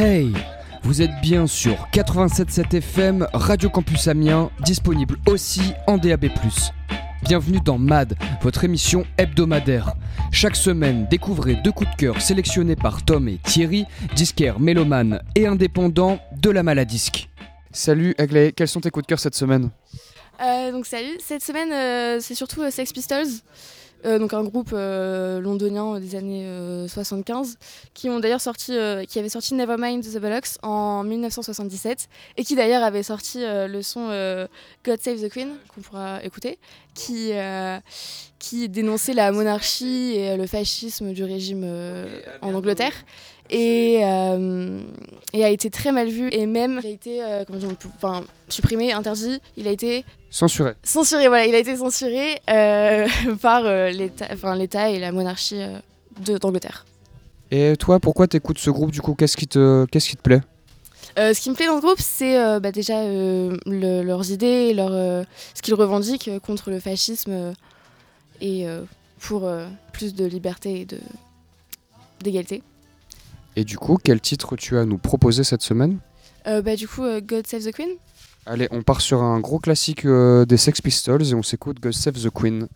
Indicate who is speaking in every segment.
Speaker 1: Hey Vous êtes bien sur 87.7 FM, Radio Campus Amiens, disponible aussi en DAB+. Bienvenue dans MAD, votre émission hebdomadaire. Chaque semaine, découvrez deux coups de cœur sélectionnés par Tom et Thierry, disquaires mélomanes et indépendants de la maladisque. Salut Aglaé, quels sont tes coups de cœur cette semaine?
Speaker 2: Euh, donc salut, cette semaine euh, c'est surtout euh, Sex Pistols, euh, donc un groupe euh, londonien des années euh, 75, qui ont d'ailleurs sorti, euh, qui avait sorti Nevermind the Bollocks en 1977 et qui d'ailleurs avait sorti euh, le son euh, God Save the Queen qu'on pourra écouter, qui euh, qui dénonçait la monarchie et le fascisme du régime euh, en Angleterre. Et, euh, et a été très mal vu et même a été euh, comment dire, enfin, supprimé, interdit. Il a été
Speaker 1: Censuré.
Speaker 2: censuré, voilà, il a été censuré euh, par euh, l'État enfin, l'État et la monarchie euh, de- d'Angleterre.
Speaker 1: Et toi, pourquoi t'écoutes ce groupe du coup? Qu'est-ce qui te, qu'est-ce qui te plaît?
Speaker 2: Euh, ce qui me plaît dans ce groupe, c'est euh, bah, déjà euh, le- leurs idées, leur, ce qu'ils revendiquent contre le fascisme et pour plus de liberté et de- d'égalité.
Speaker 1: Et du coup, quel titre tu as à nous proposer cette semaine?
Speaker 2: Bah, du coup, God Save the Queen.
Speaker 1: Allez, on part sur un gros classique euh, des Sex Pistols et on s'écoute God Save the Queen.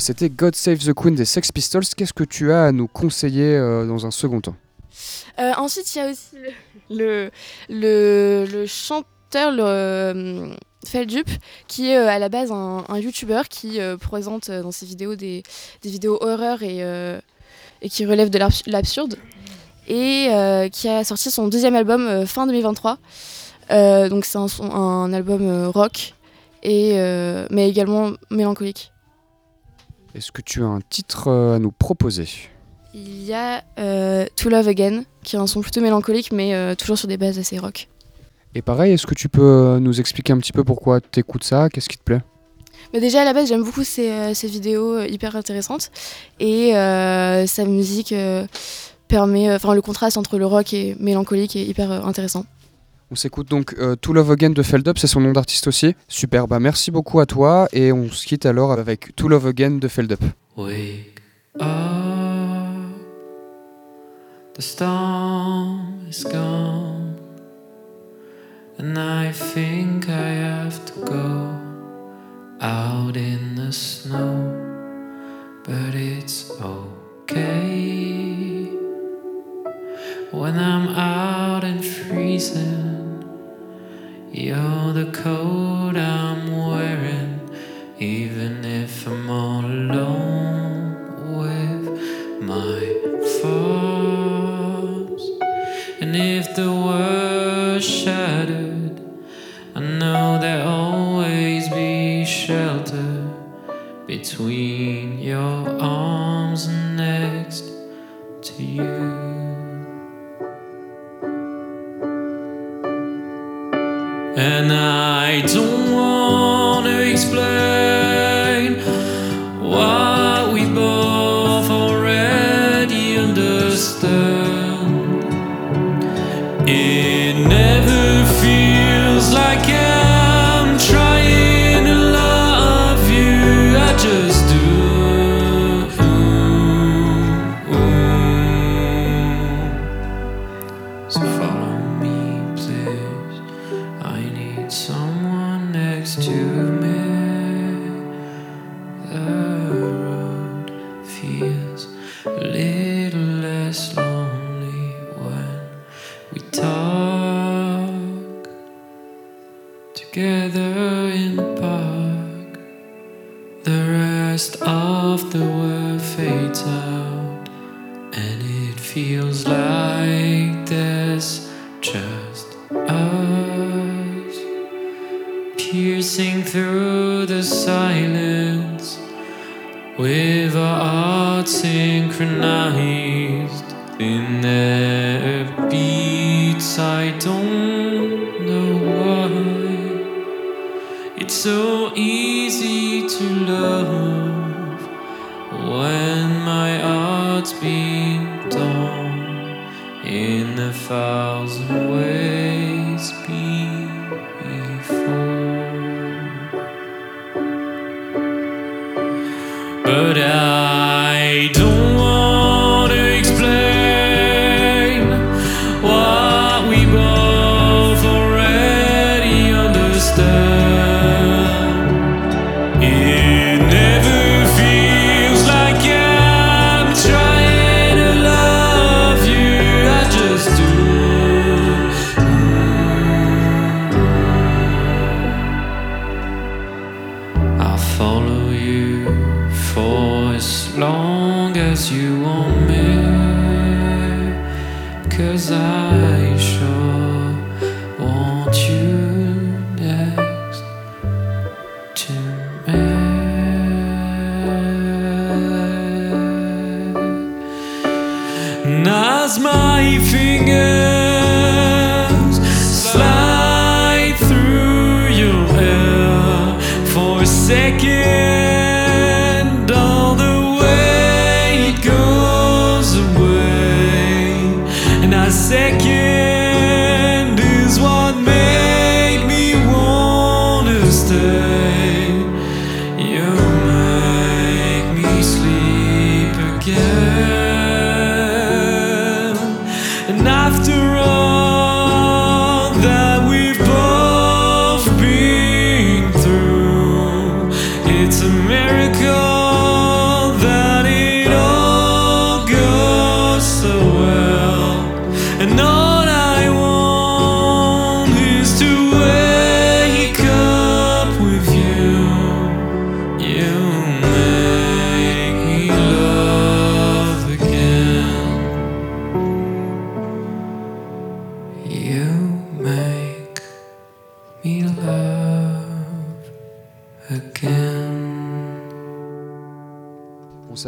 Speaker 1: C'était God Save the Queen des Sex Pistols. Qu'est-ce que tu as à nous conseiller euh, dans un second temps?
Speaker 2: Euh, ensuite, il y a aussi le, le, le chanteur, euh, Feldup, qui est euh, à la base un, un YouTuber qui euh, présente euh, dans ses vidéos des, des vidéos horreur et, euh, et qui relève de l'abs- l'absurde. Et euh, qui a sorti son deuxième album euh, fin 2023. Euh, donc c'est un, un album euh, rock, et, euh, mais également mélancolique.
Speaker 1: Est-ce que tu as un titre euh, à nous proposer?
Speaker 2: Il y a euh, To Love Again, qui est un son plutôt mélancolique, mais euh, toujours sur des bases assez rock.
Speaker 1: Et pareil, est-ce que tu peux nous expliquer un petit peu pourquoi tu écoutes ça? Qu'est-ce qui te plaît?
Speaker 2: Mais déjà à la base, j'aime beaucoup ces, ces vidéos hyper intéressantes et euh, sa musique permet, enfin le contraste entre le rock et mélancolique est hyper intéressant.
Speaker 1: On s'écoute donc euh, To Love Again de Feldup, c'est son nom d'artiste aussi. Super, bah merci beaucoup à toi et on se quitte alors avec To Love Again de Feldup.
Speaker 3: Wake the storm is gone, and I think I have to go out in the snow, but it's okay the coat I'm wearing. Even if I'm all alone with my thoughts, and if the world's shattered, I know there'll always be shelter between your arms and next to you. And I don't want to explain feels like there's just us. Piercing through the silence with our hearts synchronized in their thousand ways before. But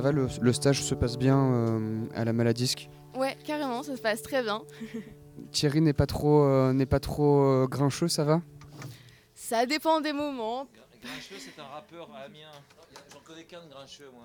Speaker 1: ça va, le, le stage se passe bien euh, à la Maladisque
Speaker 2: Ouais, carrément, ça se passe très bien.
Speaker 1: Thierry n'est pas trop, euh, n'est pas trop euh, grincheux, ça va?
Speaker 2: Ça dépend des moments.
Speaker 4: Grincheux, c'est un rappeur à Amiens. J'en connais qu'un de Grincheux, moi.